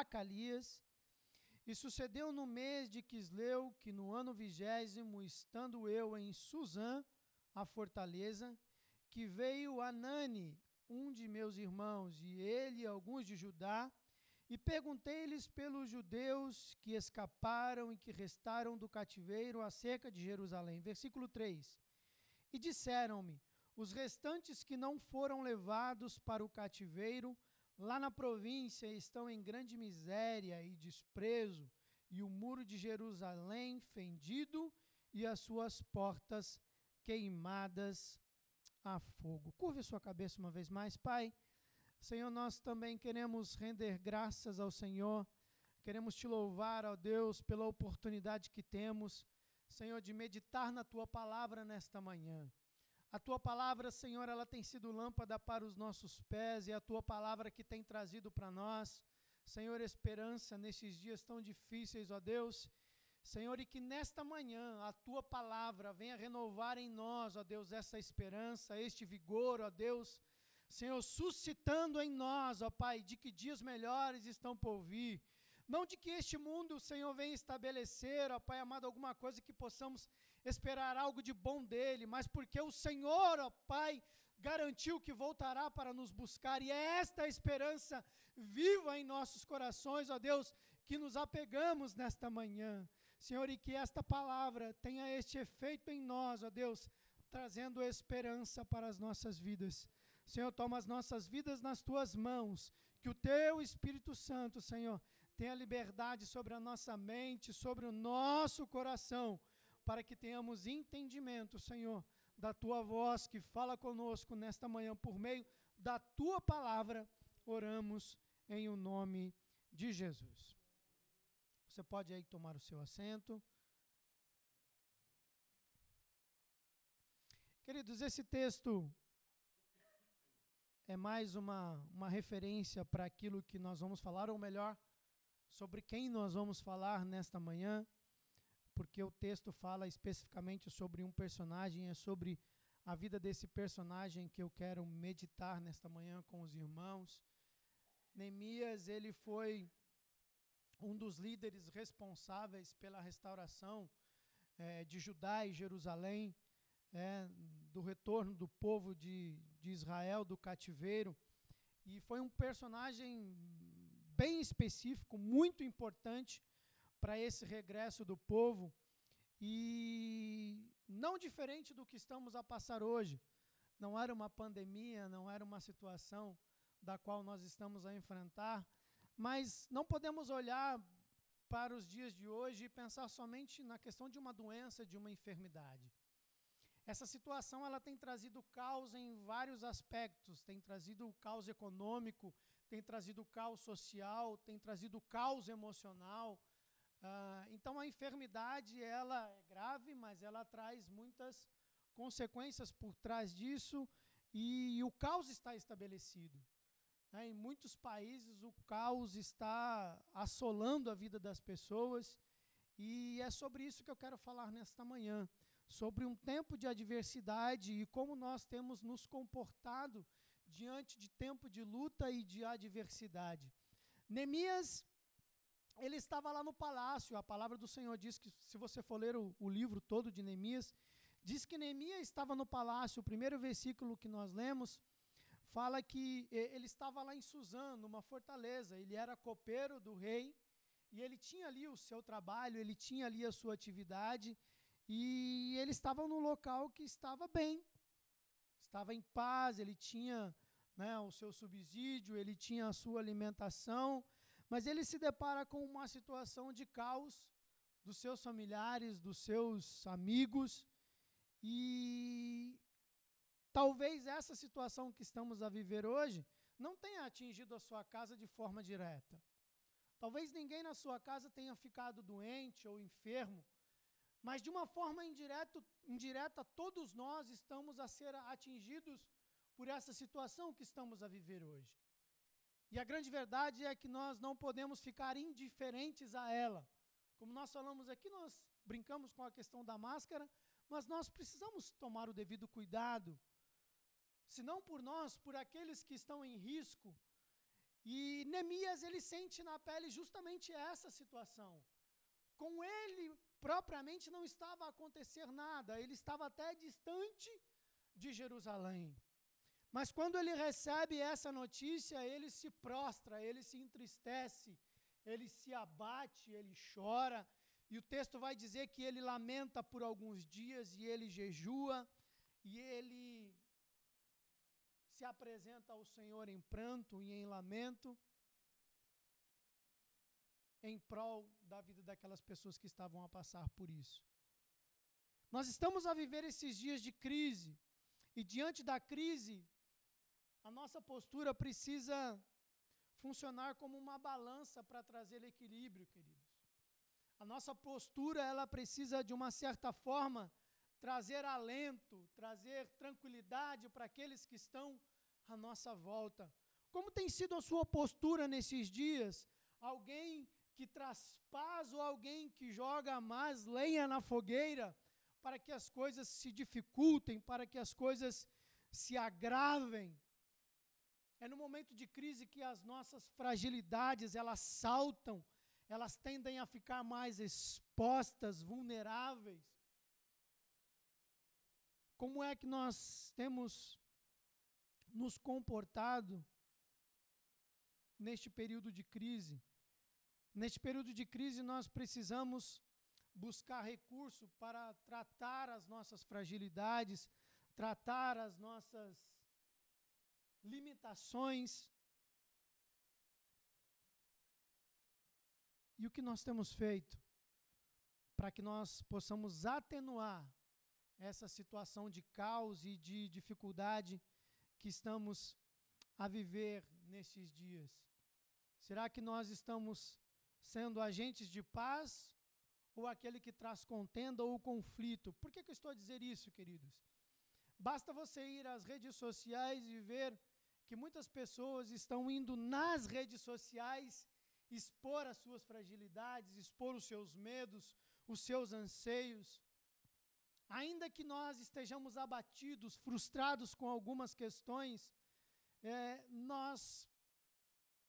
Acalias. E sucedeu no mês de Quisleu que no ano vigésimo, estando eu em Suzã, a fortaleza, que veio Anani, um de meus irmãos, e ele e alguns de Judá, e perguntei-lhes pelos judeus que escaparam e que restaram do cativeiro acerca de Jerusalém. Versículo 3. E disseram-me: os restantes que não foram levados para o cativeiro, lá na província, estão em grande miséria e desprezo, e o muro de Jerusalém fendido e as suas portas queimadas a fogo. Curve sua cabeça uma vez mais, Pai. Senhor, nós também queremos render graças ao Senhor, queremos te louvar, ó Deus, pela oportunidade que temos, Senhor, de meditar na tua palavra nesta manhã. A tua palavra, Senhor, ela tem sido lâmpada para os nossos pés e a tua palavra que tem trazido para nós, Senhor, esperança nesses dias tão difíceis, ó Deus. Senhor, e que nesta manhã a tua palavra venha renovar em nós, ó Deus, essa esperança, este vigor, ó Deus. Senhor, suscitando em nós, ó Pai, de que dias melhores estão por vir. Não de que este mundo, Senhor, venha estabelecer, ó Pai amado, alguma coisa que possamos esperar algo de bom dele, mas porque o Senhor, ó Pai, garantiu que voltará para nos buscar, e é esta esperança viva em nossos corações, ó Deus, que nos apegamos nesta manhã. Senhor, e que esta palavra tenha este efeito em nós, ó Deus, trazendo esperança para as nossas vidas. Senhor, toma as nossas vidas nas tuas mãos, que o teu Espírito Santo, Senhor, tenha liberdade sobre a nossa mente, sobre o nosso coração, para que tenhamos entendimento, Senhor, da tua voz que fala conosco nesta manhã por meio da tua palavra. Oramos em o nome de Jesus. Você pode aí tomar o seu assento. Queridos, esse texto é mais uma, uma referência para aquilo que nós vamos falar, ou melhor, sobre quem nós vamos falar nesta manhã, porque o texto fala especificamente sobre um personagem, é sobre a vida desse personagem que eu quero meditar nesta manhã com os irmãos. Neemias, ele foi um dos líderes responsáveis pela restauração é, de Judá e Jerusalém, é, do retorno do povo de, de Israel do cativeiro. E foi um personagem bem específico, muito importante para esse regresso do povo. E não diferente do que estamos a passar hoje. Não era uma pandemia, não era uma situação da qual nós estamos a enfrentar, mas não podemos olhar para os dias de hoje e pensar somente na questão de uma doença, de uma enfermidade. Essa situação ela tem trazido caos em vários aspectos, tem trazido caos econômico, tem trazido caos social, tem trazido caos emocional. Uh, então a enfermidade ela é grave, mas ela traz muitas consequências por trás disso e, e o caos está estabelecido. Né? Em muitos países, o caos está assolando a vida das pessoas, e é sobre isso que eu quero falar nesta manhã sobre um tempo de adversidade e como nós temos nos comportado diante de tempo de luta e de adversidade. Neemias, ele estava lá no palácio, a palavra do Senhor diz que, se você for ler o, o livro todo de Neemias, diz que Neemias estava no palácio, o primeiro versículo que nós lemos, fala que ele estava lá em Suzã, numa fortaleza. Ele era copeiro do rei e ele tinha ali o seu trabalho, ele tinha ali a sua atividade e ele estava num local que estava bem, estava em paz, ele tinha né, o seu subsídio, ele tinha a sua alimentação, mas ele se depara com uma situação de caos dos seus familiares, dos seus amigos, e Talvez essa situação que estamos a viver hoje não tenha atingido a sua casa de forma direta. Talvez ninguém na sua casa tenha ficado doente ou enfermo, mas de uma forma indireta, indireta todos nós estamos a ser atingidos por essa situação que estamos a viver hoje. E a grande verdade é que nós não podemos ficar indiferentes a ela. Como nós falamos aqui, nós brincamos com a questão da máscara, mas nós precisamos tomar o devido cuidado se não por nós, por aqueles que estão em risco. E Neemias ele sente na pele justamente essa situação. Com ele propriamente não estava a acontecer nada, ele estava até distante de Jerusalém. Mas quando ele recebe essa notícia, ele se prostra, ele se entristece, ele se abate, ele chora. E o texto vai dizer que ele lamenta por alguns dias e ele jejua e ele se apresenta ao Senhor em pranto e em lamento em prol da vida daquelas pessoas que estavam a passar por isso. Nós estamos a viver esses dias de crise, e diante da crise, a nossa postura precisa funcionar como uma balança para trazer equilíbrio, queridos. A nossa postura, ela precisa de uma certa forma trazer alento, trazer tranquilidade para aqueles que estão à nossa volta. Como tem sido a sua postura nesses dias? Alguém que traz paz ou alguém que joga mais lenha na fogueira para que as coisas se dificultem, para que as coisas se agravem? É no momento de crise que as nossas fragilidades elas saltam, elas tendem a ficar mais expostas, vulneráveis. Como é que nós temos nos comportado neste período de crise? Neste período de crise, nós precisamos buscar recurso para tratar as nossas fragilidades, tratar as nossas limitações. E o que nós temos feito para que nós possamos atenuar essa situação de caos e de dificuldade que estamos a viver nesses dias? Será que nós estamos sendo agentes de paz ou aquele que traz contenda ou conflito? Por que, que eu estou a dizer isso, queridos? Basta você ir às redes sociais e ver que muitas pessoas estão indo nas redes sociais expor as suas fragilidades, expor os seus medos, os seus anseios. Ainda que nós estejamos abatidos, frustrados com algumas questões, é, nós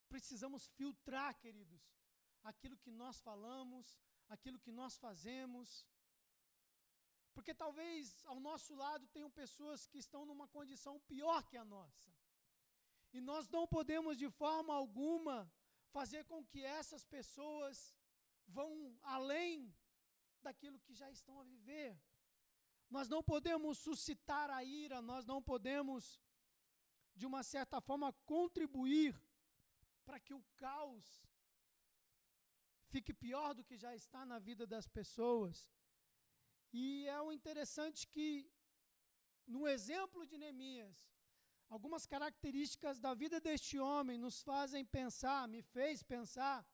precisamos filtrar, queridos, aquilo que nós falamos, aquilo que nós fazemos. Porque talvez ao nosso lado tenham pessoas que estão numa condição pior que a nossa. E nós não podemos de forma alguma fazer com que essas pessoas vão além daquilo que já estão a viver. Nós não podemos suscitar a ira, nós não podemos, de uma certa forma, contribuir para que o caos fique pior do que já está na vida das pessoas. E é o interessante que, no exemplo de Neemias, Algumas características da vida deste homem nos fazem pensar, me fez pensar,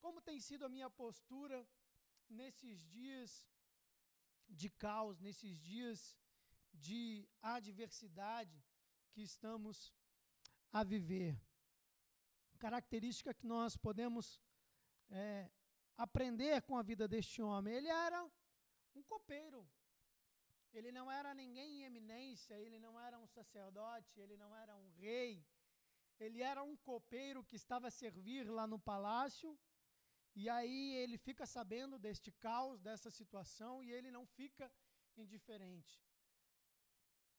como tem sido a minha postura nesses dias de caos, nesses dias de adversidade que estamos a viver. Característica que nós podemos é, aprender com a vida deste homem. Ele era um copeiro, ele não era ninguém em eminência, ele não era um sacerdote, ele não era um rei. Ele era um copeiro que estava a servir lá no palácio. E aí ele fica sabendo deste caos, dessa situação, e ele não fica indiferente.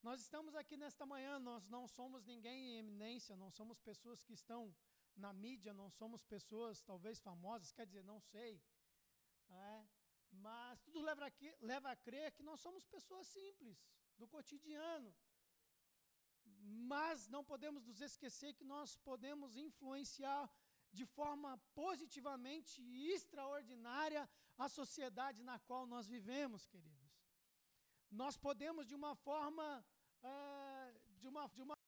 Nós estamos aqui nesta manhã, nós não somos ninguém em eminência, não somos pessoas que estão na mídia, não somos pessoas talvez famosas, quer dizer, não sei. É? Mas tudo leva a, leva a crer que nós somos pessoas simples, do cotidiano. Mas não podemos nos esquecer que nós podemos influenciar de forma positivamente e extraordinária a sociedade na qual nós vivemos, queridos. Nós podemos, de uma forma, uh, de, uma, de uma